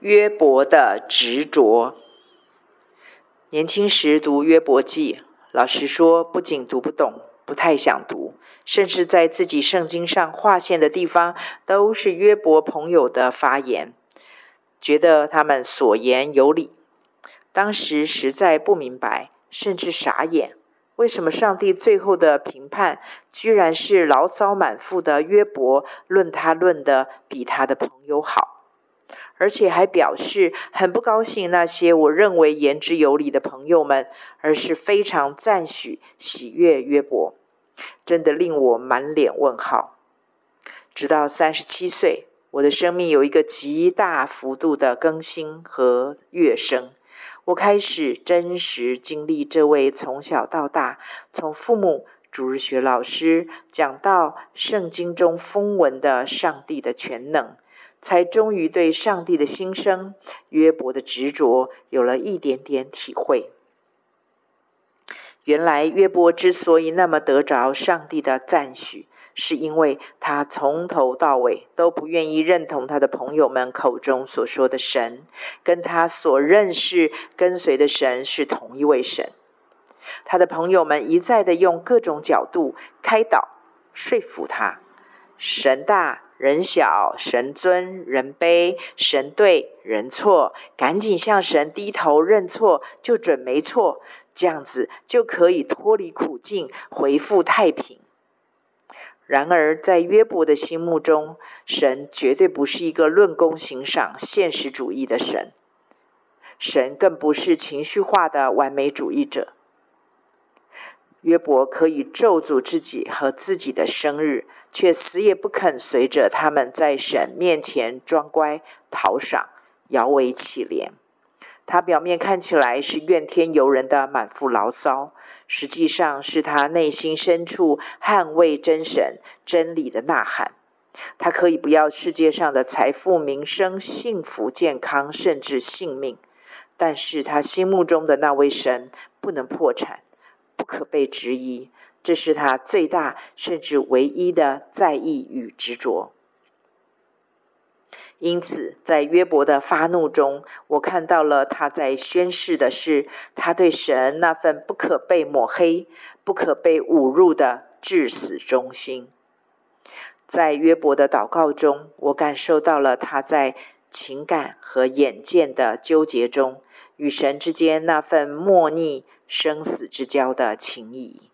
约伯的执着。年轻时读约伯记，老实说，不仅读不懂，不太想读，甚至在自己圣经上划线的地方，都是约伯朋友的发言，觉得他们所言有理。当时实在不明白，甚至傻眼，为什么上帝最后的评判，居然是牢骚满腹的约伯论他论的比他的朋友好？而且还表示很不高兴那些我认为言之有理的朋友们，而是非常赞许、喜悦约伯，真的令我满脸问号。直到三十七岁，我的生命有一个极大幅度的更新和跃升，我开始真实经历这位从小到大，从父母、主日学老师讲到圣经中风文的上帝的全能。才终于对上帝的心声、约伯的执着有了一点点体会。原来约伯之所以那么得着上帝的赞许，是因为他从头到尾都不愿意认同他的朋友们口中所说的神，跟他所认识、跟随的神是同一位神。他的朋友们一再的用各种角度开导、说服他，神大。人小，神尊；人卑，神对；人错，赶紧向神低头认错，就准没错。这样子就可以脱离苦境，回复太平。然而，在约伯的心目中，神绝对不是一个论功行赏、现实主义的神，神更不是情绪化的完美主义者。约伯可以咒诅自己和自己的生日，却死也不肯随着他们在神面前装乖、讨赏、摇尾乞怜。他表面看起来是怨天尤人的满腹牢骚，实际上是他内心深处捍卫真神真理的呐喊。他可以不要世界上的财富、名声、幸福、健康，甚至性命，但是他心目中的那位神不能破产。可被质疑，这是他最大甚至唯一的在意与执着。因此，在约伯的发怒中，我看到了他在宣誓的是他对神那份不可被抹黑、不可被侮辱的至死忠心。在约伯的祷告中，我感受到了他在情感和眼见的纠结中，与神之间那份莫逆生死之交的情谊。